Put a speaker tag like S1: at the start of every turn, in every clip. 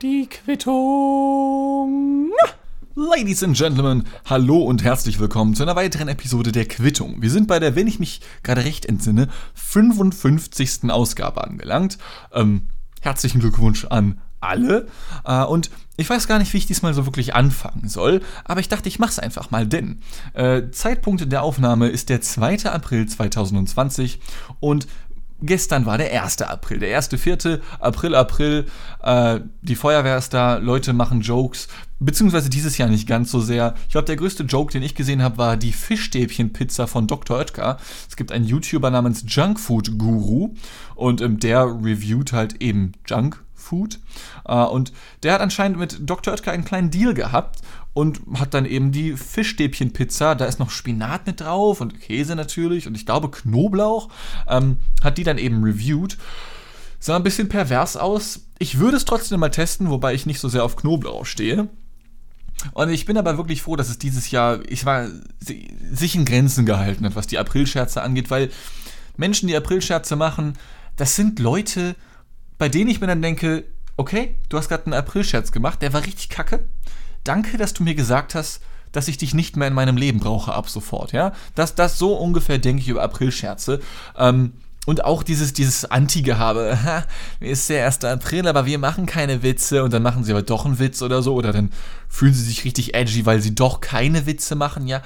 S1: Die Quittung. Ladies and Gentlemen, hallo und herzlich willkommen zu einer weiteren Episode der Quittung. Wir sind bei der, wenn ich mich gerade recht entsinne, 55. Ausgabe angelangt. Ähm, herzlichen Glückwunsch an alle. Äh, und ich weiß gar nicht, wie ich diesmal so wirklich anfangen soll, aber ich dachte, ich mach's einfach mal, denn äh, Zeitpunkt der Aufnahme ist der 2. April 2020 und Gestern war der 1. April, der 1.4. April, April. Äh, die Feuerwehr ist da, Leute machen Jokes, beziehungsweise dieses Jahr nicht ganz so sehr. Ich glaube, der größte Joke, den ich gesehen habe, war die Fischstäbchenpizza von Dr. Oetker. Es gibt einen YouTuber namens Junkfood Guru und ähm, der reviewt halt eben Junkfood. Äh, und der hat anscheinend mit Dr. Oetker einen kleinen Deal gehabt und hat dann eben die Fischstäbchenpizza, da ist noch Spinat mit drauf und Käse natürlich und ich glaube Knoblauch, ähm, hat die dann eben reviewed. Sah ein bisschen pervers aus. Ich würde es trotzdem mal testen, wobei ich nicht so sehr auf Knoblauch stehe. Und ich bin aber wirklich froh, dass es dieses Jahr, ich war, sich in Grenzen gehalten hat, was die Aprilscherze angeht, weil Menschen, die Aprilscherze machen, das sind Leute, bei denen ich mir dann denke, okay, du hast gerade einen Aprilscherz gemacht, der war richtig kacke, danke, dass du mir gesagt hast, dass ich dich nicht mehr in meinem Leben brauche ab sofort, ja. Das, das so ungefähr denke ich über Aprilscherze. Ähm, und auch dieses, dieses Anti-Gehabe, ist der 1. April, aber wir machen keine Witze und dann machen sie aber doch einen Witz oder so oder dann fühlen sie sich richtig edgy, weil sie doch keine Witze machen, ja.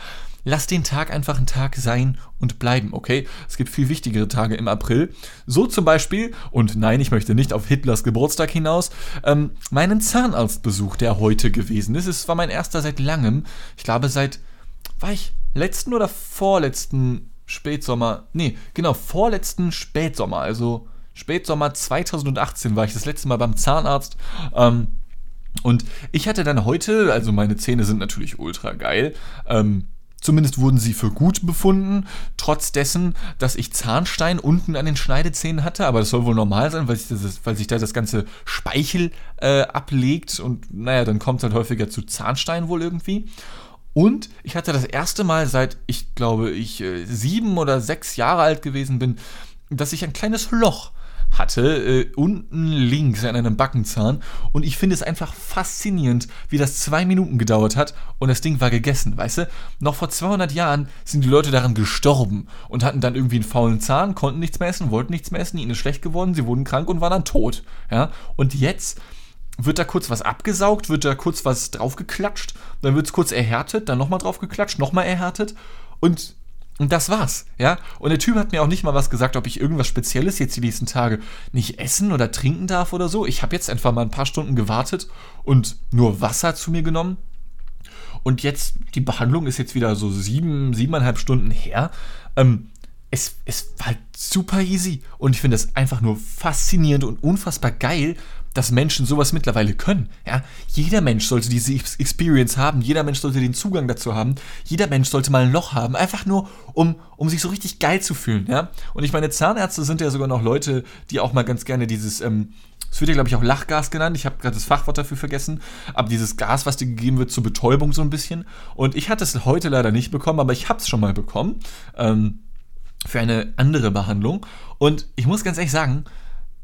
S1: Lass den Tag einfach ein Tag sein und bleiben, okay? Es gibt viel wichtigere Tage im April. So zum Beispiel, und nein, ich möchte nicht auf Hitlers Geburtstag hinaus, ähm, meinen Zahnarztbesuch, der heute gewesen ist. Es war mein erster seit langem. Ich glaube, seit, war ich letzten oder vorletzten Spätsommer? Nee, genau, vorletzten Spätsommer, also Spätsommer 2018 war ich das letzte Mal beim Zahnarzt. Ähm, und ich hatte dann heute, also meine Zähne sind natürlich ultra geil, ähm, Zumindest wurden sie für gut befunden, trotz dessen, dass ich Zahnstein unten an den Schneidezähnen hatte. Aber das soll wohl normal sein, weil sich, das, weil sich da das ganze Speichel äh, ablegt. Und naja, dann kommt es halt häufiger zu Zahnstein wohl irgendwie. Und ich hatte das erste Mal seit, ich glaube, ich äh, sieben oder sechs Jahre alt gewesen bin, dass ich ein kleines Loch hatte, äh, unten links an einem Backenzahn. Und ich finde es einfach faszinierend, wie das zwei Minuten gedauert hat und das Ding war gegessen, weißt du? Noch vor 200 Jahren sind die Leute daran gestorben und hatten dann irgendwie einen faulen Zahn, konnten nichts mehr essen, wollten nichts mehr essen, ihnen ist schlecht geworden, sie wurden krank und waren dann tot. Ja? Und jetzt wird da kurz was abgesaugt, wird da kurz was draufgeklatscht, dann wird es kurz erhärtet, dann nochmal draufgeklatscht, nochmal erhärtet und und das war's, ja. Und der Typ hat mir auch nicht mal was gesagt, ob ich irgendwas Spezielles jetzt die nächsten Tage nicht essen oder trinken darf oder so. Ich habe jetzt einfach mal ein paar Stunden gewartet und nur Wasser zu mir genommen. Und jetzt, die Behandlung ist jetzt wieder so sieben, siebeneinhalb Stunden her. Ähm, es, es war halt super easy. Und ich finde es einfach nur faszinierend und unfassbar geil, dass Menschen sowas mittlerweile können. Ja? Jeder Mensch sollte diese Experience haben, jeder Mensch sollte den Zugang dazu haben, jeder Mensch sollte mal ein Loch haben, einfach nur, um, um sich so richtig geil zu fühlen. Ja? Und ich meine, Zahnärzte sind ja sogar noch Leute, die auch mal ganz gerne dieses, ähm, es wird ja, glaube ich, auch Lachgas genannt. Ich habe gerade das Fachwort dafür vergessen. Aber dieses Gas, was dir gegeben wird zur Betäubung so ein bisschen. Und ich hatte es heute leider nicht bekommen, aber ich habe es schon mal bekommen. Ähm, für eine andere Behandlung. Und ich muss ganz ehrlich sagen,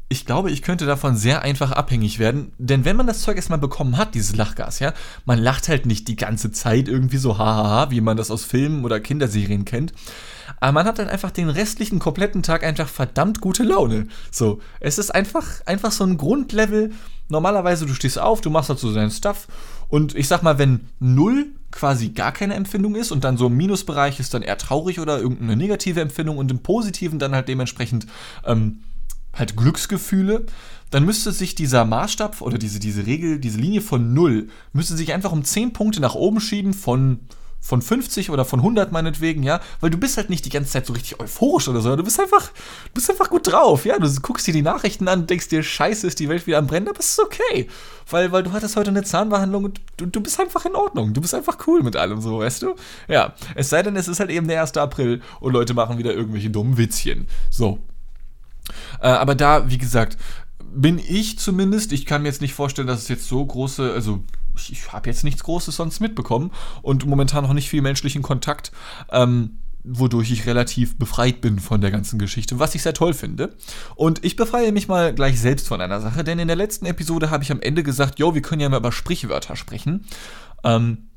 S1: ich glaube, ich könnte davon sehr einfach abhängig werden, denn wenn man das Zeug erstmal bekommen hat, dieses Lachgas, ja, man lacht halt nicht die ganze Zeit irgendwie so hahaha, wie man das aus Filmen oder Kinderserien kennt, aber man hat dann einfach den restlichen kompletten Tag einfach verdammt gute Laune. So, es ist einfach einfach so ein Grundlevel. Normalerweise du stehst auf, du machst dazu halt deinen Stuff und ich sag mal, wenn null quasi gar keine Empfindung ist und dann so im Minusbereich ist dann eher traurig oder irgendeine negative Empfindung und im Positiven dann halt dementsprechend ähm, halt Glücksgefühle, dann müsste sich dieser Maßstab oder diese, diese Regel, diese Linie von 0, müsste sich einfach um 10 Punkte nach oben schieben von, von 50 oder von 100 meinetwegen, ja, weil du bist halt nicht die ganze Zeit so richtig euphorisch oder so, du bist einfach, du bist einfach gut drauf, ja, du guckst dir die Nachrichten an, denkst dir, scheiße, ist die Welt wieder am Brennen, aber es ist okay, weil, weil du hattest heute eine Zahnbehandlung und du, du bist einfach in Ordnung, du bist einfach cool mit allem so, weißt du? Ja, es sei denn, es ist halt eben der 1. April und Leute machen wieder irgendwelche dummen Witzchen, so, äh, aber da, wie gesagt, bin ich zumindest, ich kann mir jetzt nicht vorstellen, dass es jetzt so große, also ich, ich habe jetzt nichts Großes sonst mitbekommen und momentan noch nicht viel menschlichen Kontakt. Ähm, wodurch ich relativ befreit bin von der ganzen Geschichte, was ich sehr toll finde. Und ich befreie mich mal gleich selbst von einer Sache, denn in der letzten Episode habe ich am Ende gesagt, jo, wir können ja mal über Sprichwörter sprechen. Ähm,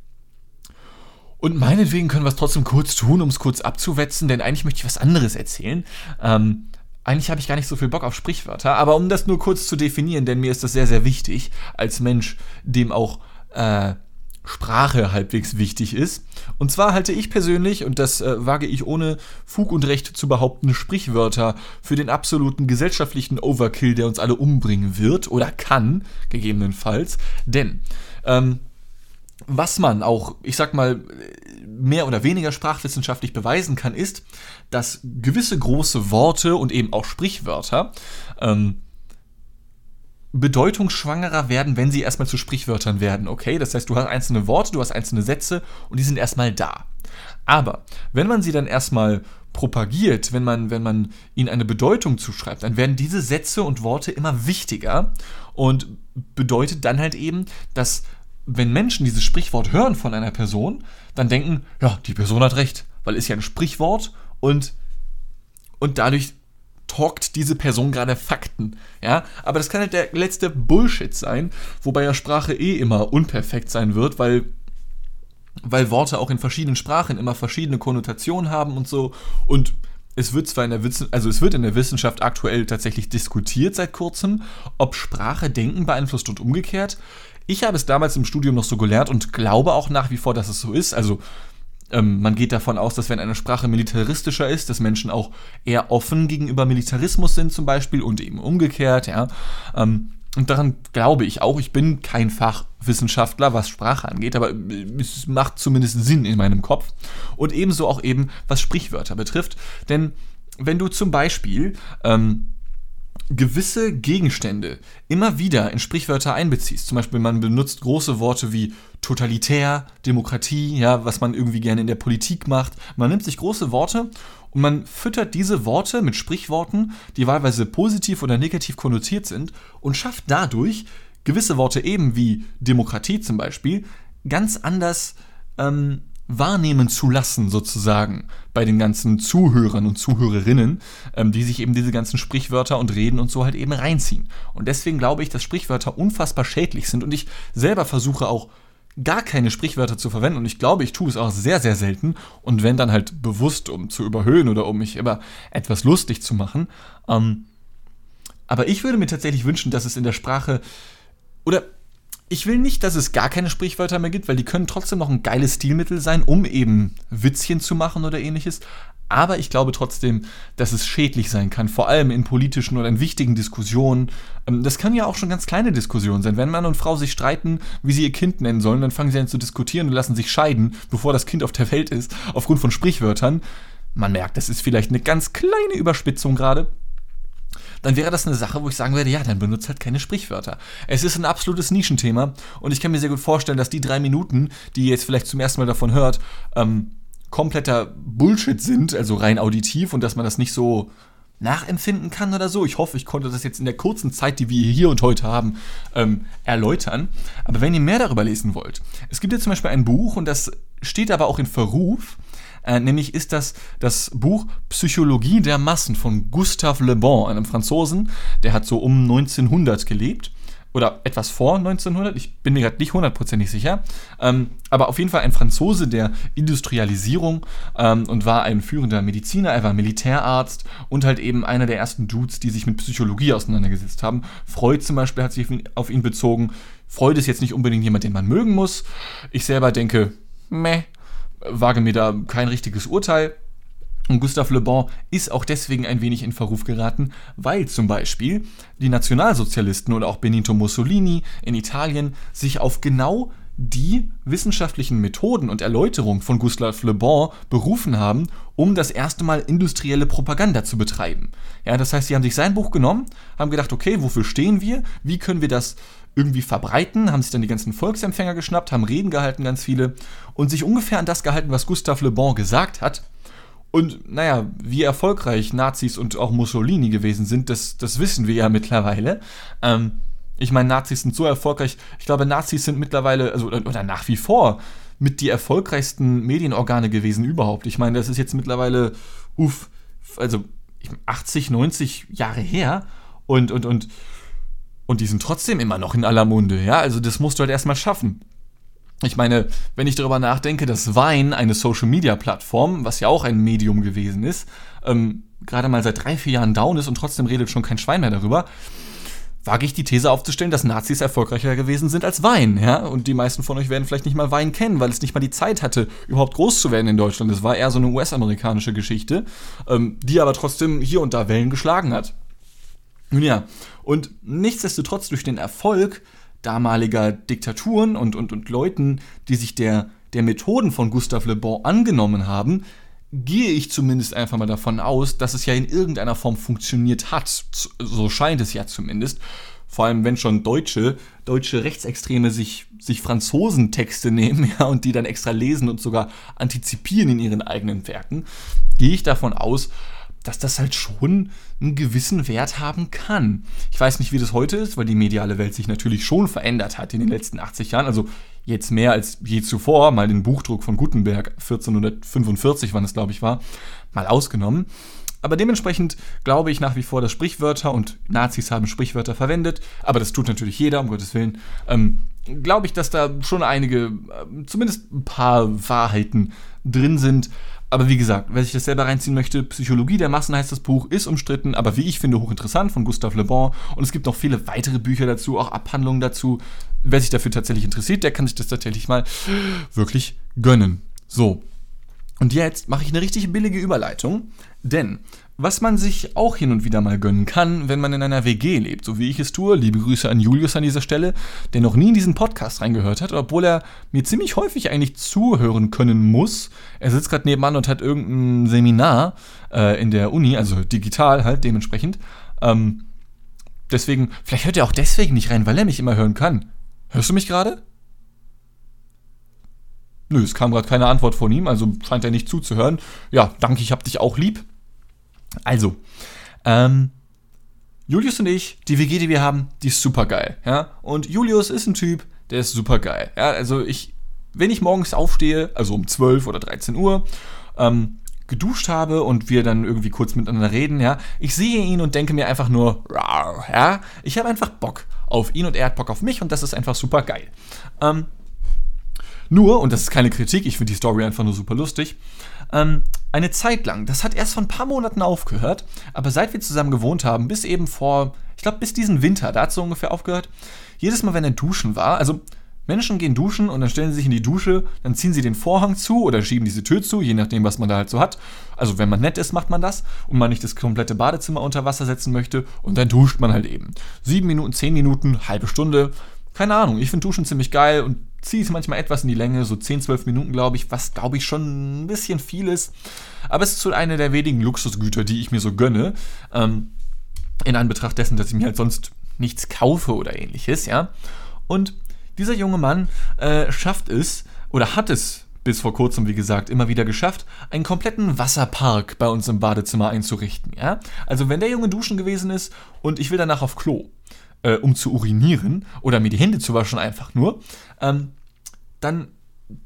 S1: und meinetwegen können wir es trotzdem kurz tun, um es kurz abzuwetzen, denn eigentlich möchte ich was anderes erzählen. Ähm, eigentlich habe ich gar nicht so viel Bock auf Sprichwörter, aber um das nur kurz zu definieren, denn mir ist das sehr, sehr wichtig, als Mensch, dem auch äh, Sprache halbwegs wichtig ist. Und zwar halte ich persönlich, und das äh, wage ich ohne Fug und Recht zu behaupten, Sprichwörter für den absoluten gesellschaftlichen Overkill, der uns alle umbringen wird oder kann, gegebenenfalls. Denn ähm, was man auch, ich sag mal, mehr oder weniger sprachwissenschaftlich beweisen kann, ist, dass gewisse große Worte und eben auch Sprichwörter ähm, bedeutungsschwangerer werden, wenn sie erstmal zu Sprichwörtern werden, okay? Das heißt, du hast einzelne Worte, du hast einzelne Sätze und die sind erstmal da. Aber wenn man sie dann erstmal propagiert, wenn man, wenn man ihnen eine Bedeutung zuschreibt, dann werden diese Sätze und Worte immer wichtiger und bedeutet dann halt eben, dass wenn Menschen dieses Sprichwort hören von einer Person, dann denken, ja, die Person hat recht, weil es ja ein Sprichwort und, und dadurch talkt diese Person gerade Fakten. Ja, aber das kann halt der letzte Bullshit sein, wobei ja Sprache eh immer unperfekt sein wird, weil weil Worte auch in verschiedenen Sprachen immer verschiedene Konnotationen haben und so und es wird zwar in der Wissenschaft, also es wird in der Wissenschaft aktuell tatsächlich diskutiert seit kurzem, ob Sprache Denken beeinflusst und umgekehrt. Ich habe es damals im Studium noch so gelernt und glaube auch nach wie vor, dass es so ist. Also ähm, man geht davon aus, dass wenn eine Sprache militaristischer ist, dass Menschen auch eher offen gegenüber Militarismus sind zum Beispiel und eben umgekehrt, ja. Ähm, und daran glaube ich auch. Ich bin kein Fachwissenschaftler, was Sprache angeht, aber es macht zumindest Sinn in meinem Kopf. Und ebenso auch eben, was Sprichwörter betrifft. Denn wenn du zum Beispiel ähm, gewisse Gegenstände immer wieder in Sprichwörter einbeziehst. Zum Beispiel, man benutzt große Worte wie totalitär, Demokratie, ja, was man irgendwie gerne in der Politik macht. Man nimmt sich große Worte und man füttert diese Worte mit Sprichworten, die wahlweise positiv oder negativ konnotiert sind und schafft dadurch gewisse Worte eben wie Demokratie zum Beispiel ganz anders ähm, wahrnehmen zu lassen, sozusagen, bei den ganzen Zuhörern und Zuhörerinnen, ähm, die sich eben diese ganzen Sprichwörter und Reden und so halt eben reinziehen. Und deswegen glaube ich, dass Sprichwörter unfassbar schädlich sind und ich selber versuche auch gar keine Sprichwörter zu verwenden und ich glaube, ich tue es auch sehr, sehr selten und wenn dann halt bewusst, um zu überhöhen oder um mich immer etwas lustig zu machen. Ähm, aber ich würde mir tatsächlich wünschen, dass es in der Sprache oder ich will nicht, dass es gar keine Sprichwörter mehr gibt, weil die können trotzdem noch ein geiles Stilmittel sein, um eben Witzchen zu machen oder ähnliches. Aber ich glaube trotzdem, dass es schädlich sein kann, vor allem in politischen oder in wichtigen Diskussionen. Ähm, das kann ja auch schon ganz kleine Diskussionen sein. Wenn Mann und Frau sich streiten, wie sie ihr Kind nennen sollen, dann fangen sie an zu diskutieren und lassen sich scheiden, bevor das Kind auf der Welt ist, aufgrund von Sprichwörtern. Man merkt, das ist vielleicht eine ganz kleine Überspitzung gerade dann wäre das eine Sache, wo ich sagen würde, ja, dann benutzt halt keine Sprichwörter. Es ist ein absolutes Nischenthema und ich kann mir sehr gut vorstellen, dass die drei Minuten, die ihr jetzt vielleicht zum ersten Mal davon hört, ähm, kompletter Bullshit sind, also rein auditiv und dass man das nicht so nachempfinden kann oder so. Ich hoffe, ich konnte das jetzt in der kurzen Zeit, die wir hier und heute haben, ähm, erläutern. Aber wenn ihr mehr darüber lesen wollt, es gibt jetzt zum Beispiel ein Buch und das steht aber auch in Verruf. Äh, nämlich ist das das Buch Psychologie der Massen von Gustave Le Bon, einem Franzosen, der hat so um 1900 gelebt oder etwas vor 1900, ich bin mir gerade nicht hundertprozentig sicher, ähm, aber auf jeden Fall ein Franzose der Industrialisierung ähm, und war ein führender Mediziner, er war Militärarzt und halt eben einer der ersten Dudes, die sich mit Psychologie auseinandergesetzt haben. Freud zum Beispiel hat sich auf ihn bezogen. Freud ist jetzt nicht unbedingt jemand, den man mögen muss. Ich selber denke, meh, wage mir da kein richtiges Urteil. Und Gustave Le Bon ist auch deswegen ein wenig in Verruf geraten, weil zum Beispiel die Nationalsozialisten oder auch Benito Mussolini in Italien sich auf genau die wissenschaftlichen Methoden und Erläuterungen von Gustave Le Bon berufen haben, um das erste Mal industrielle Propaganda zu betreiben. Ja, das heißt, sie haben sich sein Buch genommen, haben gedacht, okay, wofür stehen wir? Wie können wir das irgendwie verbreiten, haben sich dann die ganzen Volksempfänger geschnappt, haben Reden gehalten, ganz viele, und sich ungefähr an das gehalten, was Gustave Le Bon gesagt hat. Und naja, wie erfolgreich Nazis und auch Mussolini gewesen sind, das, das wissen wir ja mittlerweile. Ähm, ich meine, Nazis sind so erfolgreich. Ich glaube, Nazis sind mittlerweile, also oder, nach wie vor, mit die erfolgreichsten Medienorgane gewesen überhaupt. Ich meine, das ist jetzt mittlerweile, uff, also 80, 90 Jahre her und, und, und, und die sind trotzdem immer noch in aller Munde, ja, also das musst du halt erstmal schaffen. Ich meine, wenn ich darüber nachdenke, dass Wein, eine Social-Media-Plattform, was ja auch ein Medium gewesen ist, ähm, gerade mal seit drei, vier Jahren down ist und trotzdem redet schon kein Schwein mehr darüber, wage ich die These aufzustellen, dass Nazis erfolgreicher gewesen sind als Wein, ja? Und die meisten von euch werden vielleicht nicht mal Wein kennen, weil es nicht mal die Zeit hatte, überhaupt groß zu werden in Deutschland. Es war eher so eine US-amerikanische Geschichte, ähm, die aber trotzdem hier und da Wellen geschlagen hat. Nun ja, und nichtsdestotrotz durch den Erfolg damaliger Diktaturen und, und, und Leuten, die sich der, der Methoden von Gustave Le Bon angenommen haben, gehe ich zumindest einfach mal davon aus, dass es ja in irgendeiner Form funktioniert hat. So scheint es ja zumindest. Vor allem, wenn schon Deutsche, deutsche Rechtsextreme sich, sich Franzosentexte nehmen ja, und die dann extra lesen und sogar antizipieren in ihren eigenen Werken, gehe ich davon aus, dass das halt schon einen gewissen Wert haben kann. Ich weiß nicht, wie das heute ist, weil die mediale Welt sich natürlich schon verändert hat in den letzten 80 Jahren. Also jetzt mehr als je zuvor, mal den Buchdruck von Gutenberg 1445, wann es glaube ich war, mal ausgenommen. Aber dementsprechend glaube ich nach wie vor, dass Sprichwörter und Nazis haben Sprichwörter verwendet, aber das tut natürlich jeder, um Gottes Willen. Ähm, glaube ich, dass da schon einige, äh, zumindest ein paar Wahrheiten drin sind. Aber wie gesagt, wer sich das selber reinziehen möchte, Psychologie der Massen heißt das Buch, ist umstritten, aber wie ich finde, hochinteressant von Gustave Le Bon. Und es gibt noch viele weitere Bücher dazu, auch Abhandlungen dazu. Wer sich dafür tatsächlich interessiert, der kann sich das tatsächlich mal wirklich gönnen. So. Und jetzt mache ich eine richtig billige Überleitung, denn was man sich auch hin und wieder mal gönnen kann, wenn man in einer WG lebt, so wie ich es tue. Liebe Grüße an Julius an dieser Stelle, der noch nie in diesen Podcast reingehört hat, obwohl er mir ziemlich häufig eigentlich zuhören können muss. Er sitzt gerade nebenan und hat irgendein Seminar äh, in der Uni, also digital halt dementsprechend. Ähm, deswegen, vielleicht hört er auch deswegen nicht rein, weil er mich immer hören kann. Hörst du mich gerade? Nö, es kam gerade keine Antwort von ihm, also scheint er nicht zuzuhören. Ja, danke, ich hab dich auch lieb. Also, ähm, Julius und ich, die WG, die wir haben, die ist super geil, ja. Und Julius ist ein Typ, der ist super geil, ja. Also ich, wenn ich morgens aufstehe, also um 12 oder 13 Uhr, ähm, geduscht habe und wir dann irgendwie kurz miteinander reden, ja, ich sehe ihn und denke mir einfach nur, ja, ich habe einfach Bock auf ihn und er hat Bock auf mich und das ist einfach super geil. Ähm, nur, und das ist keine Kritik, ich finde die Story einfach nur super lustig, ähm, eine Zeit lang, das hat erst vor ein paar Monaten aufgehört, aber seit wir zusammen gewohnt haben, bis eben vor, ich glaube bis diesen Winter, da hat es so ungefähr aufgehört, jedes Mal, wenn er duschen war, also Menschen gehen duschen und dann stellen sie sich in die Dusche, dann ziehen sie den Vorhang zu oder schieben diese Tür zu, je nachdem, was man da halt so hat. Also wenn man nett ist, macht man das und man nicht das komplette Badezimmer unter Wasser setzen möchte und dann duscht man halt eben. Sieben Minuten, zehn Minuten, halbe Stunde, keine Ahnung. Ich finde Duschen ziemlich geil und ziehe es manchmal etwas in die Länge, so 10, 12 Minuten, glaube ich, was, glaube ich, schon ein bisschen viel ist. Aber es ist so eine der wenigen Luxusgüter, die ich mir so gönne. Ähm, in Anbetracht dessen, dass ich mir halt sonst nichts kaufe oder ähnliches, ja. Und dieser junge Mann äh, schafft es, oder hat es bis vor kurzem, wie gesagt, immer wieder geschafft, einen kompletten Wasserpark bei uns im Badezimmer einzurichten, ja. Also wenn der Junge duschen gewesen ist und ich will danach auf Klo, äh, um zu urinieren oder mir die Hände zu waschen einfach nur, ähm, dann,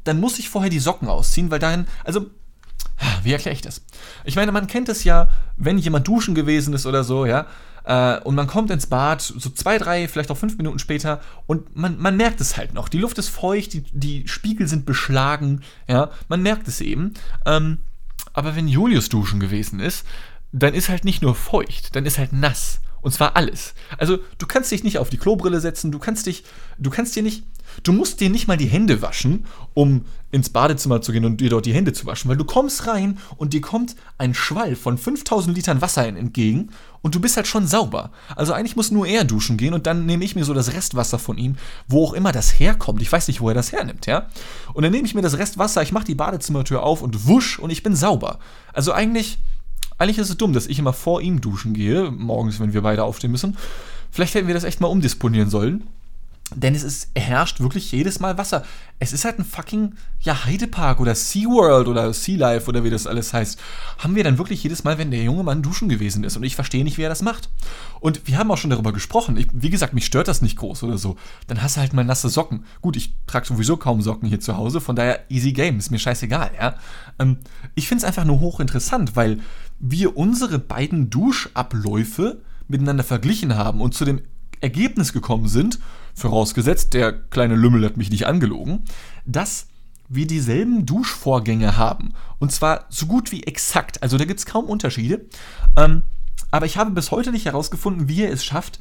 S1: dann muss ich vorher die Socken ausziehen, weil dahin, also, wie erkläre ich das? Ich meine, man kennt es ja, wenn jemand duschen gewesen ist oder so, ja, äh, und man kommt ins Bad, so zwei, drei, vielleicht auch fünf Minuten später, und man, man merkt es halt noch. Die Luft ist feucht, die, die Spiegel sind beschlagen, ja, man merkt es eben. Ähm, aber wenn Julius duschen gewesen ist, dann ist halt nicht nur feucht, dann ist halt nass. Und zwar alles. Also, du kannst dich nicht auf die Klobrille setzen, du kannst dich, du kannst dir nicht, du musst dir nicht mal die Hände waschen, um ins Badezimmer zu gehen und dir dort die Hände zu waschen, weil du kommst rein und dir kommt ein Schwall von 5000 Litern Wasser entgegen und du bist halt schon sauber. Also eigentlich muss nur er duschen gehen und dann nehme ich mir so das Restwasser von ihm, wo auch immer das herkommt. Ich weiß nicht, wo er das hernimmt, ja? Und dann nehme ich mir das Restwasser, ich mache die Badezimmertür auf und wusch und ich bin sauber. Also eigentlich eigentlich ist es dumm, dass ich immer vor ihm duschen gehe, morgens, wenn wir beide aufstehen müssen. Vielleicht hätten wir das echt mal umdisponieren sollen. Denn es ist, herrscht wirklich jedes Mal Wasser. Es ist halt ein fucking, ja, Heidepark oder SeaWorld oder Sea Life oder wie das alles heißt. Haben wir dann wirklich jedes Mal, wenn der junge Mann duschen gewesen ist. Und ich verstehe nicht, wie er das macht. Und wir haben auch schon darüber gesprochen. Ich, wie gesagt, mich stört das nicht groß oder so. Dann hast du halt mal nasse Socken. Gut, ich trage sowieso kaum Socken hier zu Hause. Von daher, easy game. Ist mir scheißegal, ja. Ähm, ich finde es einfach nur hochinteressant, weil wir unsere beiden Duschabläufe miteinander verglichen haben und zu dem Ergebnis gekommen sind, vorausgesetzt, der kleine Lümmel hat mich nicht angelogen, dass wir dieselben Duschvorgänge haben. Und zwar so gut wie exakt. Also da gibt es kaum Unterschiede. Ähm, aber ich habe bis heute nicht herausgefunden, wie er es schafft,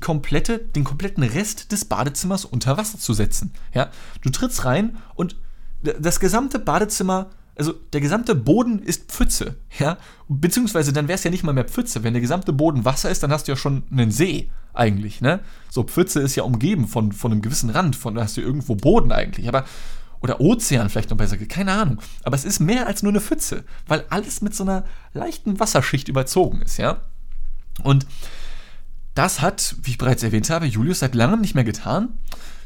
S1: komplette, den kompletten Rest des Badezimmers unter Wasser zu setzen. Ja? Du trittst rein und das gesamte Badezimmer also der gesamte Boden ist Pfütze, ja, beziehungsweise dann wäre es ja nicht mal mehr Pfütze. Wenn der gesamte Boden Wasser ist, dann hast du ja schon einen See eigentlich, ne? So Pfütze ist ja umgeben von, von einem gewissen Rand, von da hast du irgendwo Boden eigentlich, aber oder Ozean vielleicht noch besser, keine Ahnung. Aber es ist mehr als nur eine Pfütze, weil alles mit so einer leichten Wasserschicht überzogen ist, ja. Und das hat, wie ich bereits erwähnt habe, Julius seit langem nicht mehr getan.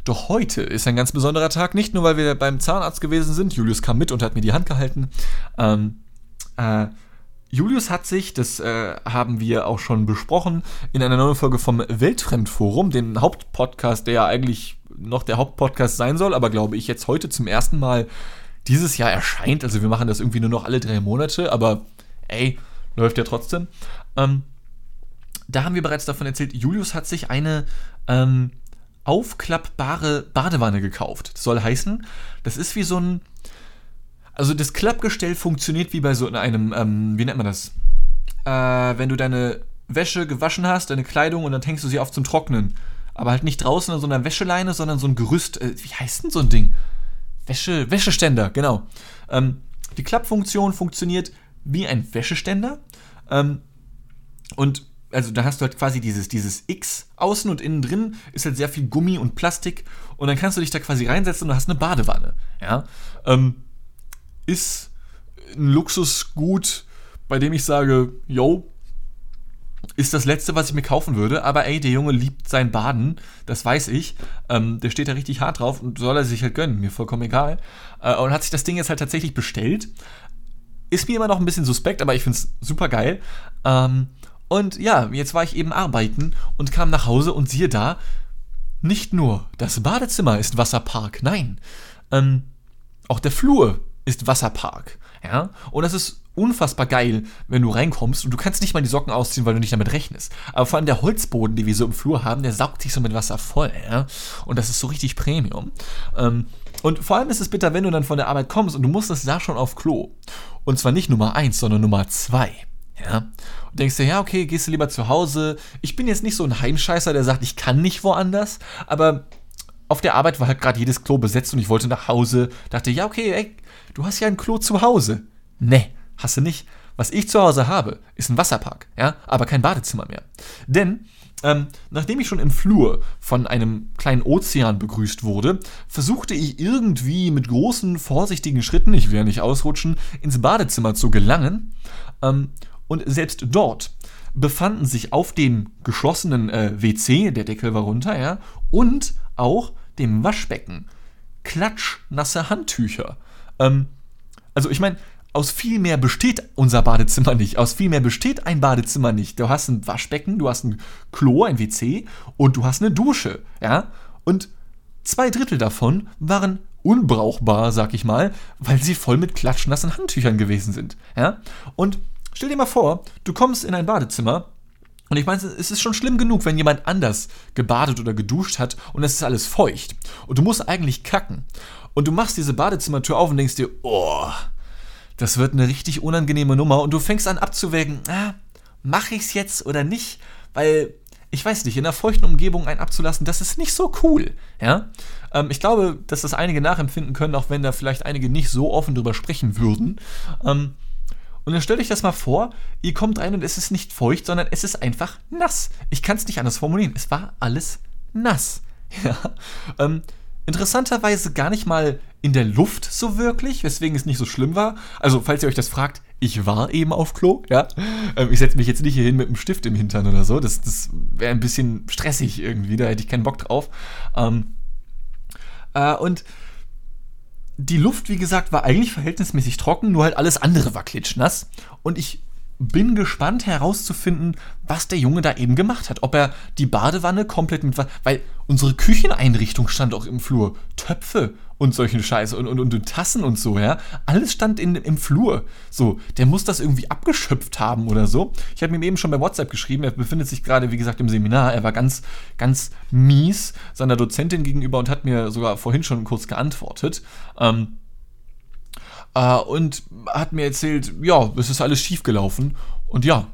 S1: Doch heute ist ein ganz besonderer Tag, nicht nur, weil wir beim Zahnarzt gewesen sind. Julius kam mit und hat mir die Hand gehalten. Ähm, äh, Julius hat sich, das äh, haben wir auch schon besprochen, in einer neuen Folge vom Weltfremdforum, dem Hauptpodcast, der ja eigentlich noch der Hauptpodcast sein soll, aber glaube ich jetzt heute zum ersten Mal dieses Jahr erscheint. Also wir machen das irgendwie nur noch alle drei Monate, aber ey, läuft ja trotzdem. Ähm, da haben wir bereits davon erzählt, Julius hat sich eine ähm, aufklappbare Badewanne gekauft. Das soll heißen, das ist wie so ein. Also das Klappgestell funktioniert wie bei so einem, ähm, wie nennt man das? Äh, wenn du deine Wäsche gewaschen hast, deine Kleidung und dann hängst du sie auf zum Trocknen. Aber halt nicht draußen an so einer Wäscheleine, sondern so ein Gerüst. Äh, wie heißt denn so ein Ding? Wäsche, Wäscheständer, genau. Ähm, die Klappfunktion funktioniert wie ein Wäscheständer. Ähm, und also da hast du halt quasi dieses, dieses X außen und innen drin ist halt sehr viel Gummi und Plastik und dann kannst du dich da quasi reinsetzen und hast eine Badewanne. Ja? Ähm, ist ein Luxusgut, bei dem ich sage, yo, ist das letzte, was ich mir kaufen würde, aber ey, der Junge liebt sein Baden, das weiß ich. Ähm, der steht da richtig hart drauf und soll er sich halt gönnen, mir vollkommen egal. Äh, und hat sich das Ding jetzt halt tatsächlich bestellt. Ist mir immer noch ein bisschen suspekt, aber ich finde es super geil. Ähm, und ja, jetzt war ich eben arbeiten und kam nach Hause und siehe da, nicht nur das Badezimmer ist Wasserpark, nein, ähm, auch der Flur ist Wasserpark. Ja? Und das ist unfassbar geil, wenn du reinkommst und du kannst nicht mal die Socken ausziehen, weil du nicht damit rechnest. Aber vor allem der Holzboden, den wir so im Flur haben, der saugt sich so mit Wasser voll. Ja? Und das ist so richtig Premium. Ähm, und vor allem ist es bitter, wenn du dann von der Arbeit kommst und du musstest da schon auf Klo. Und zwar nicht Nummer 1, sondern Nummer 2. Ja? Und denkst dir, ja, okay, gehst du lieber zu Hause. Ich bin jetzt nicht so ein Heimscheißer, der sagt, ich kann nicht woanders, aber auf der Arbeit war halt gerade jedes Klo besetzt und ich wollte nach Hause. Dachte, ja, okay, ey, du hast ja ein Klo zu Hause. Nee, hast du nicht. Was ich zu Hause habe, ist ein Wasserpark, ja, aber kein Badezimmer mehr. Denn ähm, nachdem ich schon im Flur von einem kleinen Ozean begrüßt wurde, versuchte ich irgendwie mit großen, vorsichtigen Schritten, ich will ja nicht ausrutschen, ins Badezimmer zu gelangen. Ähm, und selbst dort befanden sich auf dem geschlossenen äh, WC, der Deckel war runter, ja, und auch dem Waschbecken klatschnasse Handtücher. Ähm, also ich meine, aus viel mehr besteht unser Badezimmer nicht. Aus viel mehr besteht ein Badezimmer nicht. Du hast ein Waschbecken, du hast ein Klo, ein WC und du hast eine Dusche, ja. Und zwei Drittel davon waren unbrauchbar, sag ich mal, weil sie voll mit klatschnassen Handtüchern gewesen sind, ja. Und Stell dir mal vor, du kommst in ein Badezimmer und ich meine, es ist schon schlimm genug, wenn jemand anders gebadet oder geduscht hat und es ist alles feucht. Und du musst eigentlich kacken. Und du machst diese Badezimmertür auf und denkst dir, oh, das wird eine richtig unangenehme Nummer. Und du fängst an abzuwägen, ah, mache es jetzt oder nicht? Weil, ich weiß nicht, in einer feuchten Umgebung einen abzulassen, das ist nicht so cool. Ja? Ähm, ich glaube, dass das einige nachempfinden können, auch wenn da vielleicht einige nicht so offen drüber sprechen würden. Ähm, und dann stellt euch das mal vor, ihr kommt rein und es ist nicht feucht, sondern es ist einfach nass. Ich kann es nicht anders formulieren. Es war alles nass. Ja. Ähm, interessanterweise gar nicht mal in der Luft so wirklich, weswegen es nicht so schlimm war. Also, falls ihr euch das fragt, ich war eben auf Klo, ja. Ähm, ich setze mich jetzt nicht hier hin mit einem Stift im Hintern oder so. Das, das wäre ein bisschen stressig irgendwie, da hätte ich keinen Bock drauf. Ähm, äh, und die Luft, wie gesagt, war eigentlich verhältnismäßig trocken, nur halt alles andere war klitschnass. Und ich bin gespannt herauszufinden, was der Junge da eben gemacht hat. Ob er die Badewanne komplett mit. Weil unsere Kücheneinrichtung stand auch im Flur. Töpfe und solche Scheiße und, und, und Tassen und so, ja. Alles stand in, im Flur. So, der muss das irgendwie abgeschöpft haben oder so. Ich habe ihm eben schon bei WhatsApp geschrieben, er befindet sich gerade, wie gesagt, im Seminar. Er war ganz, ganz mies seiner Dozentin gegenüber und hat mir sogar vorhin schon kurz geantwortet. Ähm, äh, und hat mir erzählt, ja, es ist alles schief gelaufen. Und ja,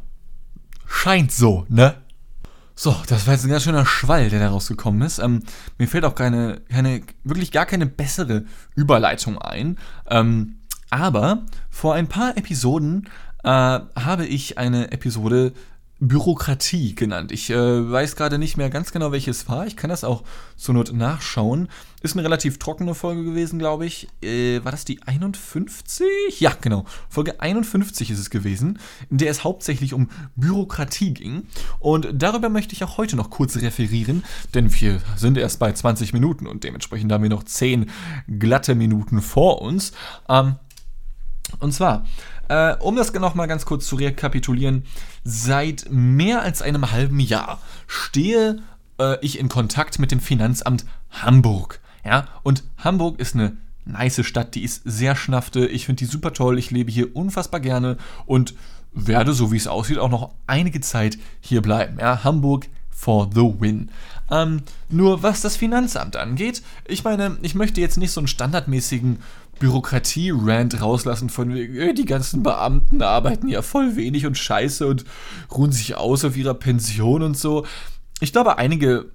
S1: scheint so, ne? So, das war jetzt ein ganz schöner Schwall, der da rausgekommen ist. Ähm, mir fällt auch keine, keine, wirklich gar keine bessere Überleitung ein. Ähm, aber vor ein paar Episoden äh, habe ich eine Episode Bürokratie genannt. Ich äh, weiß gerade nicht mehr ganz genau, welches war. Ich kann das auch zur Not nachschauen. Ist eine relativ trockene Folge gewesen, glaube ich. Äh, war das die 51? Ja, genau. Folge 51 ist es gewesen, in der es hauptsächlich um Bürokratie ging. Und darüber möchte ich auch heute noch kurz referieren, denn wir sind erst bei 20 Minuten und dementsprechend haben wir noch 10 glatte Minuten vor uns. Ähm, und zwar äh, um das noch mal ganz kurz zu rekapitulieren, seit mehr als einem halben Jahr stehe äh, ich in Kontakt mit dem Finanzamt Hamburg. Ja, und Hamburg ist eine nice Stadt, die ist sehr schnafte. Ich finde die super toll. Ich lebe hier unfassbar gerne und werde, so wie es aussieht, auch noch einige Zeit hier bleiben. Ja, Hamburg for the win. Ähm, nur was das Finanzamt angeht, ich meine, ich möchte jetzt nicht so einen standardmäßigen Bürokratie-Rant rauslassen von äh, die ganzen Beamten arbeiten ja voll wenig und scheiße und ruhen sich aus auf ihrer Pension und so. Ich glaube, einige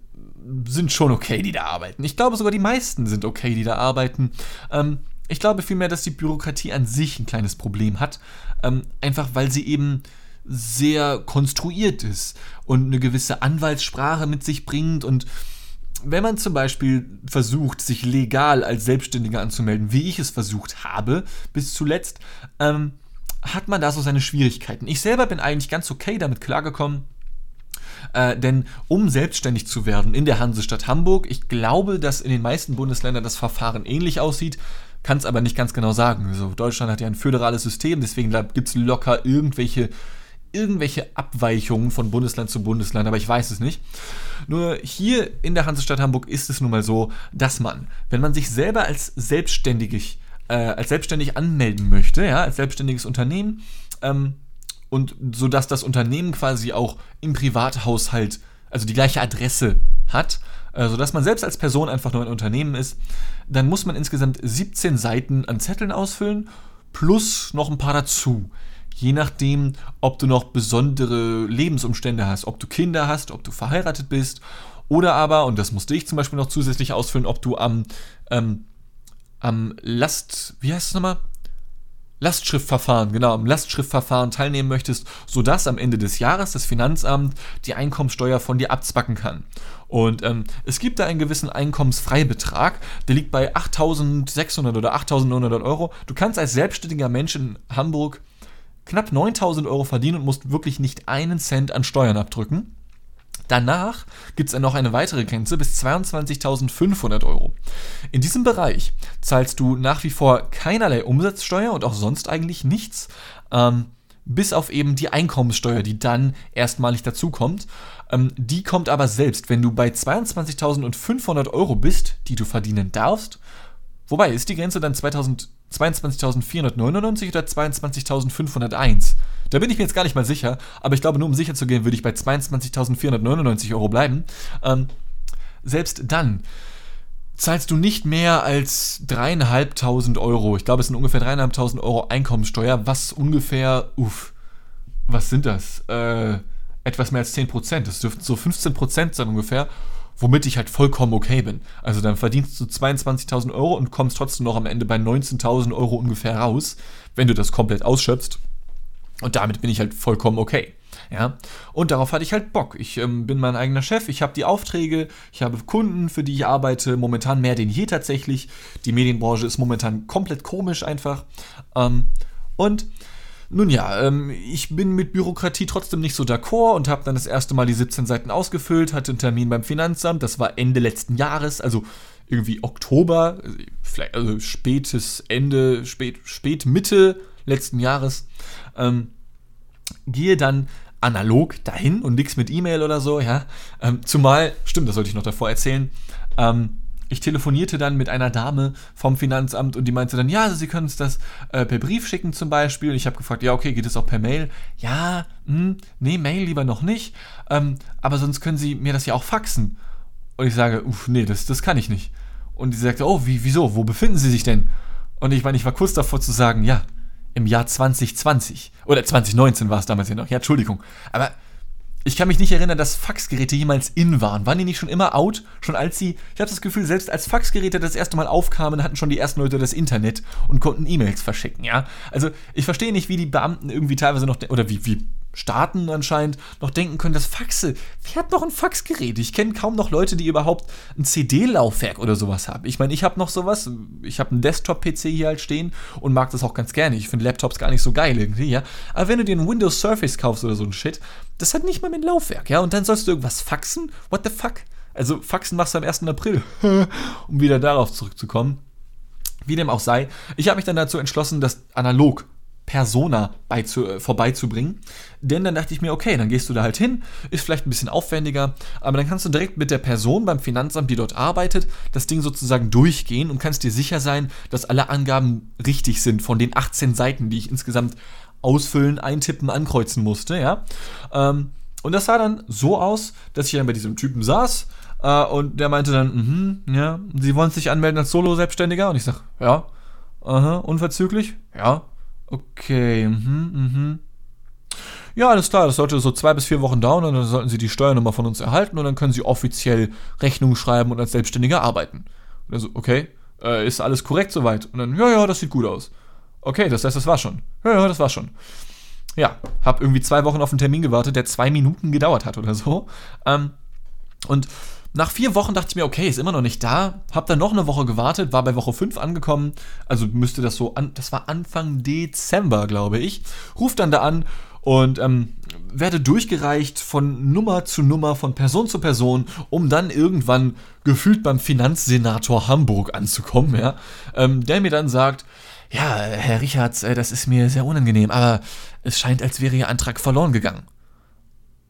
S1: sind schon okay, die da arbeiten. Ich glaube sogar die meisten sind okay, die da arbeiten. Ähm, ich glaube vielmehr, dass die Bürokratie an sich ein kleines Problem hat. Ähm, einfach weil sie eben sehr konstruiert ist und eine gewisse Anwaltssprache mit sich bringt und wenn man zum Beispiel versucht, sich legal als Selbstständiger anzumelden, wie ich es versucht habe bis zuletzt, ähm, hat man da so seine Schwierigkeiten. Ich selber bin eigentlich ganz okay damit klargekommen. Äh, denn um selbstständig zu werden in der Hansestadt Hamburg, ich glaube, dass in den meisten Bundesländern das Verfahren ähnlich aussieht, kann es aber nicht ganz genau sagen. Also Deutschland hat ja ein föderales System, deswegen gibt es locker irgendwelche irgendwelche Abweichungen von Bundesland zu Bundesland, aber ich weiß es nicht. Nur hier in der Hansestadt Hamburg ist es nun mal so, dass man, wenn man sich selber als selbstständig, äh, als selbstständig anmelden möchte, ja, als selbstständiges Unternehmen, ähm, und so dass das Unternehmen quasi auch im Privathaushalt, also die gleiche Adresse hat, äh, sodass man selbst als Person einfach nur ein Unternehmen ist, dann muss man insgesamt 17 Seiten an Zetteln ausfüllen, plus noch ein paar dazu je nachdem, ob du noch besondere Lebensumstände hast, ob du Kinder hast, ob du verheiratet bist oder aber, und das musste ich zum Beispiel noch zusätzlich ausfüllen, ob du am, ähm, am Last, wie heißt es nochmal? Lastschriftverfahren, genau, am Lastschriftverfahren teilnehmen möchtest, sodass am Ende des Jahres das Finanzamt die Einkommensteuer von dir abzwacken kann. Und ähm, es gibt da einen gewissen Einkommensfreibetrag, der liegt bei 8.600 oder 8.900 Euro. Du kannst als selbstständiger Mensch in Hamburg knapp 9000 Euro verdienen und musst wirklich nicht einen Cent an Steuern abdrücken. Danach gibt es dann noch eine weitere Grenze bis 22.500 Euro. In diesem Bereich zahlst du nach wie vor keinerlei Umsatzsteuer und auch sonst eigentlich nichts, ähm, bis auf eben die Einkommenssteuer, die dann erstmalig dazukommt. Ähm, die kommt aber selbst, wenn du bei 22.500 Euro bist, die du verdienen darfst. Wobei, ist die Grenze dann 2000 22.499 oder 22.501? Da bin ich mir jetzt gar nicht mal sicher, aber ich glaube, nur um sicher zu gehen, würde ich bei 22.499 Euro bleiben. Ähm, selbst dann zahlst du nicht mehr als 3.500 Euro. Ich glaube, es sind ungefähr 3.500 Euro Einkommensteuer, was ungefähr, uff, was sind das? Äh, etwas mehr als 10%. Das dürften so 15% sein ungefähr womit ich halt vollkommen okay bin. Also dann verdienst du 22.000 Euro und kommst trotzdem noch am Ende bei 19.000 Euro ungefähr raus, wenn du das komplett ausschöpfst. Und damit bin ich halt vollkommen okay. Ja, und darauf hatte ich halt Bock. Ich ähm, bin mein eigener Chef, ich habe die Aufträge, ich habe Kunden, für die ich arbeite, momentan mehr denn je tatsächlich. Die Medienbranche ist momentan komplett komisch einfach. Ähm, und nun ja, ähm, ich bin mit Bürokratie trotzdem nicht so d'accord und habe dann das erste Mal die 17 Seiten ausgefüllt, hatte einen Termin beim Finanzamt, das war Ende letzten Jahres, also irgendwie Oktober, vielleicht also spätes Ende, spät, spät Mitte letzten Jahres. Ähm, gehe dann analog dahin und nichts mit E-Mail oder so, ja. Ähm, zumal, stimmt, das sollte ich noch davor erzählen, ähm, ich telefonierte dann mit einer Dame vom Finanzamt und die meinte dann, ja, also Sie können uns das äh, per Brief schicken zum Beispiel. Und ich habe gefragt, ja, okay, geht es auch per Mail? Ja, mh, hm, nee, Mail lieber noch nicht. Ähm, aber sonst können Sie mir das ja auch faxen. Und ich sage, uff, nee, das, das kann ich nicht. Und sie sagte, oh, wie, wieso? Wo befinden Sie sich denn? Und ich meine, ich war kurz davor zu sagen, ja, im Jahr 2020. Oder 2019 war es damals ja noch. Ja, Entschuldigung. Aber ich kann mich nicht erinnern, dass Faxgeräte jemals in waren. Waren die nicht schon immer out? Schon als sie, ich habe das Gefühl, selbst als Faxgeräte das erste Mal aufkamen, hatten schon die ersten Leute das Internet und konnten E-Mails verschicken, ja? Also, ich verstehe nicht, wie die Beamten irgendwie teilweise noch, oder wie, wie Staaten anscheinend noch denken können, dass Faxe, wer hat noch ein Faxgerät? Ich kenne kaum noch Leute, die überhaupt ein CD-Laufwerk oder sowas haben. Ich meine, ich habe noch sowas, ich habe einen Desktop-PC hier halt stehen und mag das auch ganz gerne. Ich finde Laptops gar nicht so geil irgendwie, ja. Aber wenn du dir einen Windows Surface kaufst oder so ein Shit, das hat nicht mal mit Laufwerk, ja. Und dann sollst du irgendwas faxen? What the fuck? Also Faxen machst du am 1. April, um wieder darauf zurückzukommen. Wie dem auch sei, ich habe mich dann dazu entschlossen, das analog Persona beizu, äh, vorbeizubringen. Denn dann dachte ich mir, okay, dann gehst du da halt hin, ist vielleicht ein bisschen aufwendiger, aber dann kannst du direkt mit der Person beim Finanzamt, die dort arbeitet, das Ding sozusagen durchgehen und kannst dir sicher sein, dass alle Angaben richtig sind von den 18 Seiten, die ich insgesamt ausfüllen, eintippen, ankreuzen musste, ja. Ähm, und das sah dann so aus, dass ich dann bei diesem Typen saß äh, und der meinte dann, mhm, ja, Sie wollen sich anmelden als Solo-Selbstständiger? Und ich sag, ja, aha, unverzüglich? Ja, Okay, mhm, mhm. Ja, alles klar, das sollte so zwei bis vier Wochen dauern und dann sollten Sie die Steuernummer von uns erhalten und dann können Sie offiziell Rechnung schreiben und als Selbstständiger arbeiten. Und dann so, okay, äh, ist alles korrekt soweit? Und dann, ja, ja, das sieht gut aus. Okay, das heißt, das war schon. Ja, ja, das war schon. Ja, hab irgendwie zwei Wochen auf einen Termin gewartet, der zwei Minuten gedauert hat oder so. Ähm, und nach vier Wochen dachte ich mir, okay, ist immer noch nicht da. Hab dann noch eine Woche gewartet, war bei Woche 5 angekommen. Also müsste das so an, das war Anfang Dezember, glaube ich. Ruf dann da an und ähm, werde durchgereicht von Nummer zu Nummer, von Person zu Person, um dann irgendwann gefühlt beim Finanzsenator Hamburg anzukommen, ja. Ähm, der mir dann sagt, ja, Herr Richards, äh, das ist mir sehr unangenehm, aber es scheint, als wäre Ihr Antrag verloren gegangen.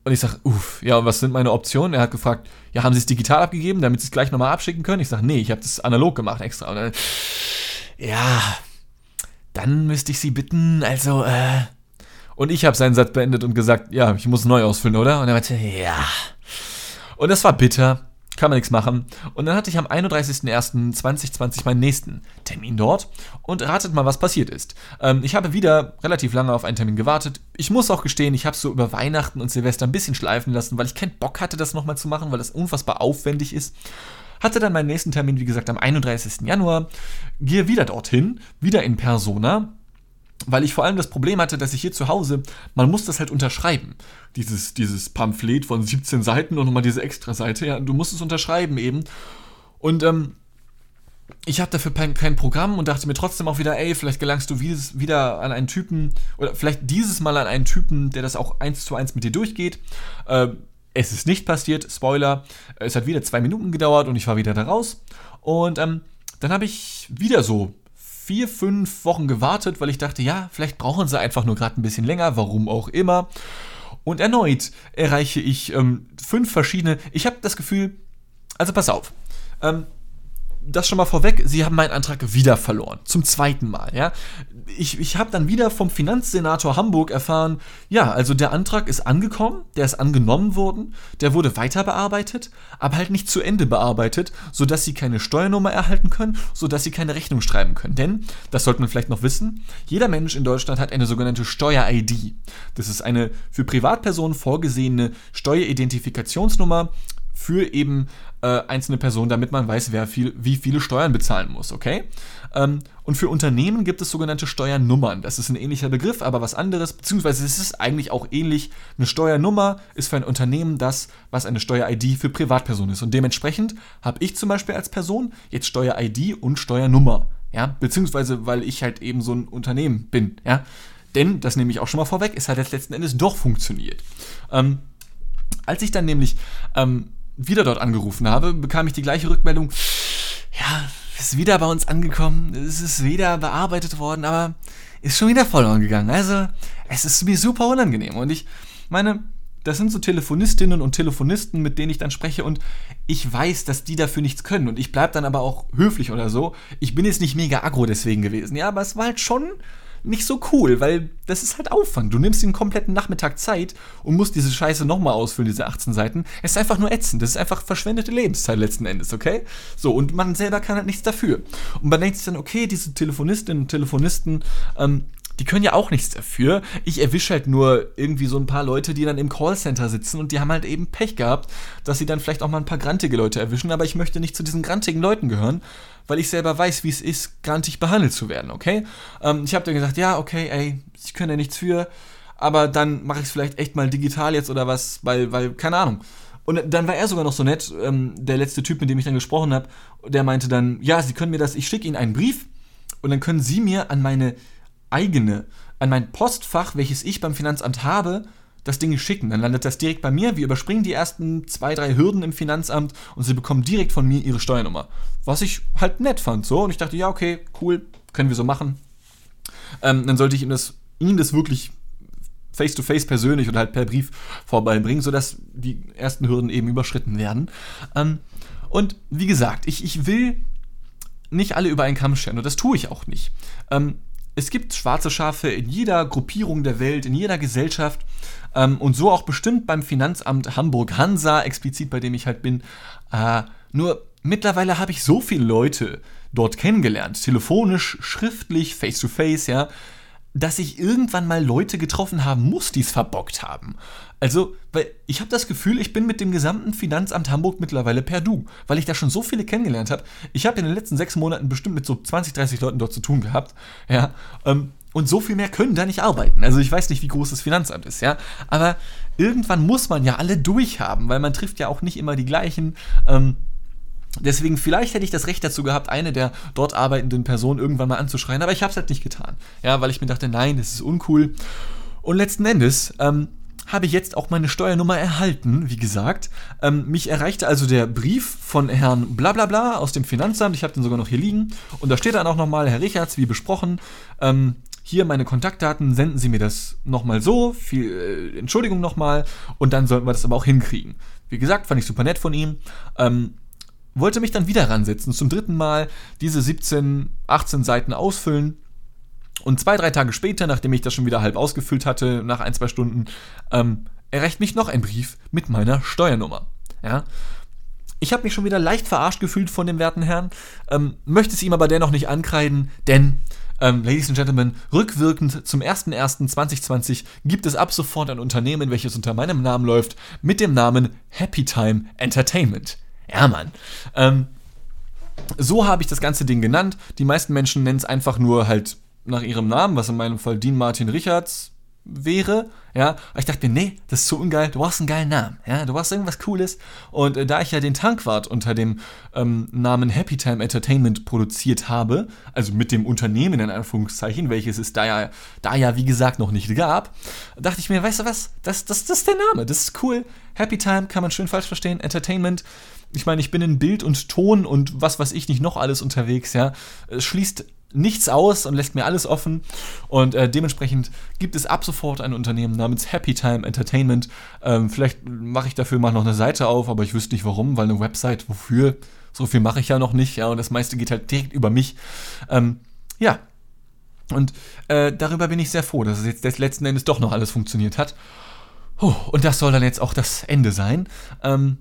S1: Und ich sage, uff, ja, und was sind meine Optionen? Er hat gefragt, ja, haben Sie es digital abgegeben, damit Sie es gleich nochmal abschicken können? Ich sage, nee, ich habe das analog gemacht extra. Dann, ja, dann müsste ich Sie bitten, also, äh. Und ich habe seinen Satz beendet und gesagt, ja, ich muss neu ausfüllen, oder? Und er meinte, ja. Und das war bitter kann man nichts machen. Und dann hatte ich am 31.01.2020 meinen nächsten Termin dort und ratet mal, was passiert ist. Ähm, ich habe wieder relativ lange auf einen Termin gewartet. Ich muss auch gestehen, ich habe es so über Weihnachten und Silvester ein bisschen schleifen lassen, weil ich keinen Bock hatte, das nochmal zu machen, weil das unfassbar aufwendig ist. Hatte dann meinen nächsten Termin, wie gesagt, am 31. Januar. Gehe wieder dorthin, wieder in Persona weil ich vor allem das Problem hatte, dass ich hier zu Hause, man muss das halt unterschreiben. Dieses, dieses Pamphlet von 17 Seiten und nochmal diese Extra-Seite, ja, du musst es unterschreiben eben. Und ähm, ich hatte dafür kein, kein, Programm und dachte mir trotzdem auch wieder, ey, vielleicht gelangst du wieder an einen Typen, oder vielleicht dieses Mal an einen Typen, der das auch eins zu eins mit dir durchgeht. Äh, es ist nicht passiert, Spoiler. Es hat wieder zwei Minuten gedauert und ich war wieder da raus. Und ähm, dann habe ich wieder so vier, fünf Wochen gewartet, weil ich dachte, ja, vielleicht brauchen sie einfach nur gerade ein bisschen länger, warum auch immer. Und erneut erreiche ich ähm, fünf verschiedene. Ich habe das Gefühl, also pass auf. Ähm, das schon mal vorweg, sie haben meinen Antrag wieder verloren. Zum zweiten Mal, ja. Ich, ich habe dann wieder vom Finanzsenator Hamburg erfahren, ja, also der Antrag ist angekommen, der ist angenommen worden, der wurde weiter bearbeitet, aber halt nicht zu Ende bearbeitet, sodass sie keine Steuernummer erhalten können, sodass sie keine Rechnung schreiben können. Denn, das sollte man vielleicht noch wissen, jeder Mensch in Deutschland hat eine sogenannte Steuer-ID. Das ist eine für Privatpersonen vorgesehene Steueridentifikationsnummer, für eben äh, einzelne Person, damit man weiß, wer viel, wie viele Steuern bezahlen muss, okay? Ähm, und für Unternehmen gibt es sogenannte Steuernummern. Das ist ein ähnlicher Begriff, aber was anderes, beziehungsweise es ist eigentlich auch ähnlich. Eine Steuernummer ist für ein Unternehmen das, was eine Steuer-ID für Privatpersonen ist. Und dementsprechend habe ich zum Beispiel als Person jetzt Steuer-ID und Steuernummer. Ja, beziehungsweise weil ich halt eben so ein Unternehmen bin, ja. Denn, das nehme ich auch schon mal vorweg, es hat jetzt letzten Endes doch funktioniert. Ähm, als ich dann nämlich ähm, wieder dort angerufen habe, bekam ich die gleiche Rückmeldung. Ja, ist wieder bei uns angekommen, es ist wieder bearbeitet worden, aber ist schon wieder verloren gegangen. Also, es ist mir super unangenehm. Und ich meine, das sind so Telefonistinnen und Telefonisten, mit denen ich dann spreche und ich weiß, dass die dafür nichts können und ich bleibe dann aber auch höflich oder so. Ich bin jetzt nicht mega aggro deswegen gewesen, ja, aber es war halt schon nicht so cool, weil das ist halt Aufwand. Du nimmst den kompletten Nachmittag Zeit und musst diese Scheiße nochmal ausfüllen, diese 18 Seiten. Es ist einfach nur ätzend. Das ist einfach verschwendete Lebenszeit letzten Endes, okay? So, und man selber kann halt nichts dafür. Und man denkt sich dann, okay, diese Telefonistinnen und Telefonisten, ähm, die können ja auch nichts dafür. Ich erwische halt nur irgendwie so ein paar Leute, die dann im Callcenter sitzen und die haben halt eben Pech gehabt, dass sie dann vielleicht auch mal ein paar grantige Leute erwischen, aber ich möchte nicht zu diesen grantigen Leuten gehören, weil ich selber weiß, wie es ist, grantig behandelt zu werden, okay? Ähm, ich habe dann gesagt, ja, okay, ey, ich kann ja nichts für, aber dann mache ich es vielleicht echt mal digital jetzt oder was, weil, weil, keine Ahnung. Und dann war er sogar noch so nett, ähm, der letzte Typ, mit dem ich dann gesprochen habe, der meinte dann, ja, Sie können mir das, ich schicke Ihnen einen Brief und dann können Sie mir an meine eigene, an mein Postfach, welches ich beim Finanzamt habe, das Ding schicken. Dann landet das direkt bei mir. Wir überspringen die ersten zwei, drei Hürden im Finanzamt und sie bekommen direkt von mir ihre Steuernummer. Was ich halt nett fand. So. Und ich dachte, ja, okay, cool, können wir so machen. Ähm, dann sollte ich ihm das, ihnen das wirklich face-to-face -face persönlich oder halt per Brief vorbeibringen, sodass die ersten Hürden eben überschritten werden. Ähm, und wie gesagt, ich, ich will nicht alle über einen Kamm scheren und das tue ich auch nicht. Ähm, es gibt schwarze Schafe in jeder Gruppierung der Welt, in jeder Gesellschaft ähm, und so auch bestimmt beim Finanzamt Hamburg-Hansa, explizit bei dem ich halt bin. Äh, nur mittlerweile habe ich so viele Leute dort kennengelernt, telefonisch, schriftlich, face-to-face, -face, ja, dass ich irgendwann mal Leute getroffen haben muss, die es verbockt haben. Also, weil ich habe das Gefühl, ich bin mit dem gesamten Finanzamt Hamburg mittlerweile per Du, weil ich da schon so viele kennengelernt habe. Ich habe in den letzten sechs Monaten bestimmt mit so 20, 30 Leuten dort zu tun gehabt, ja. Ähm, und so viel mehr können da nicht arbeiten. Also ich weiß nicht, wie groß das Finanzamt ist, ja. Aber irgendwann muss man ja alle durchhaben, weil man trifft ja auch nicht immer die gleichen. Ähm, Deswegen, vielleicht hätte ich das Recht dazu gehabt, eine der dort arbeitenden Personen irgendwann mal anzuschreien, aber ich habe es halt nicht getan. Ja, weil ich mir dachte, nein, das ist uncool. Und letzten Endes ähm, habe ich jetzt auch meine Steuernummer erhalten, wie gesagt. Ähm, mich erreichte also der Brief von Herrn Blablabla aus dem Finanzamt. Ich habe den sogar noch hier liegen. Und da steht dann auch nochmal, Herr Richards, wie besprochen, ähm, hier meine Kontaktdaten, senden Sie mir das nochmal so, viel äh, Entschuldigung nochmal, und dann sollten wir das aber auch hinkriegen. Wie gesagt, fand ich super nett von ihm. Ähm, wollte mich dann wieder ransetzen, zum dritten Mal diese 17, 18 Seiten ausfüllen. Und zwei, drei Tage später, nachdem ich das schon wieder halb ausgefüllt hatte, nach ein, zwei Stunden, ähm, erreicht mich noch ein Brief mit meiner Steuernummer. Ja. Ich habe mich schon wieder leicht verarscht gefühlt von dem werten Herrn, ähm, möchte es ihm aber dennoch nicht ankreiden, denn, ähm, Ladies and Gentlemen, rückwirkend zum 01.01.2020 gibt es ab sofort ein Unternehmen, welches unter meinem Namen läuft, mit dem Namen Happy Time Entertainment. Ja, Mann. Ähm, so habe ich das ganze Ding genannt. Die meisten Menschen nennen es einfach nur halt nach ihrem Namen, was in meinem Fall Dean Martin Richards wäre, ja, aber ich dachte mir, nee, das ist so ungeil, du brauchst einen geilen Namen, ja, du brauchst irgendwas Cooles. Und äh, da ich ja den Tankwart unter dem ähm, Namen Happy Time Entertainment produziert habe, also mit dem Unternehmen in Anführungszeichen, welches es da ja, da ja wie gesagt noch nicht gab, dachte ich mir, weißt du was, das, das, das ist der Name, das ist cool, Happy Time kann man schön falsch verstehen, Entertainment, ich meine, ich bin in Bild und Ton und was weiß ich nicht noch alles unterwegs, ja. Es schließt nichts aus und lässt mir alles offen. Und äh, dementsprechend gibt es ab sofort ein Unternehmen namens Happy Time Entertainment. Ähm, vielleicht mache ich dafür mal noch eine Seite auf, aber ich wüsste nicht warum, weil eine Website, wofür? So viel mache ich ja noch nicht, ja, und das meiste geht halt direkt über mich. Ähm, ja. Und äh, darüber bin ich sehr froh, dass es jetzt letzten Endes doch noch alles funktioniert hat. Oh, und das soll dann jetzt auch das Ende sein. Ähm,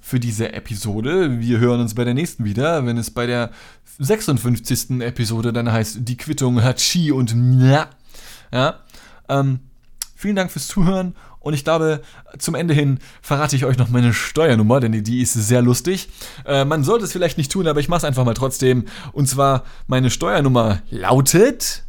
S1: für diese Episode. Wir hören uns bei der nächsten wieder, wenn es bei der 56. Episode dann heißt Die Quittung hat Chi und Mja. Ja. Ähm, Vielen Dank fürs Zuhören und ich glaube, zum Ende hin verrate ich euch noch meine Steuernummer, denn die ist sehr lustig. Äh, man sollte es vielleicht nicht tun, aber ich mache es einfach mal trotzdem. Und zwar, meine Steuernummer lautet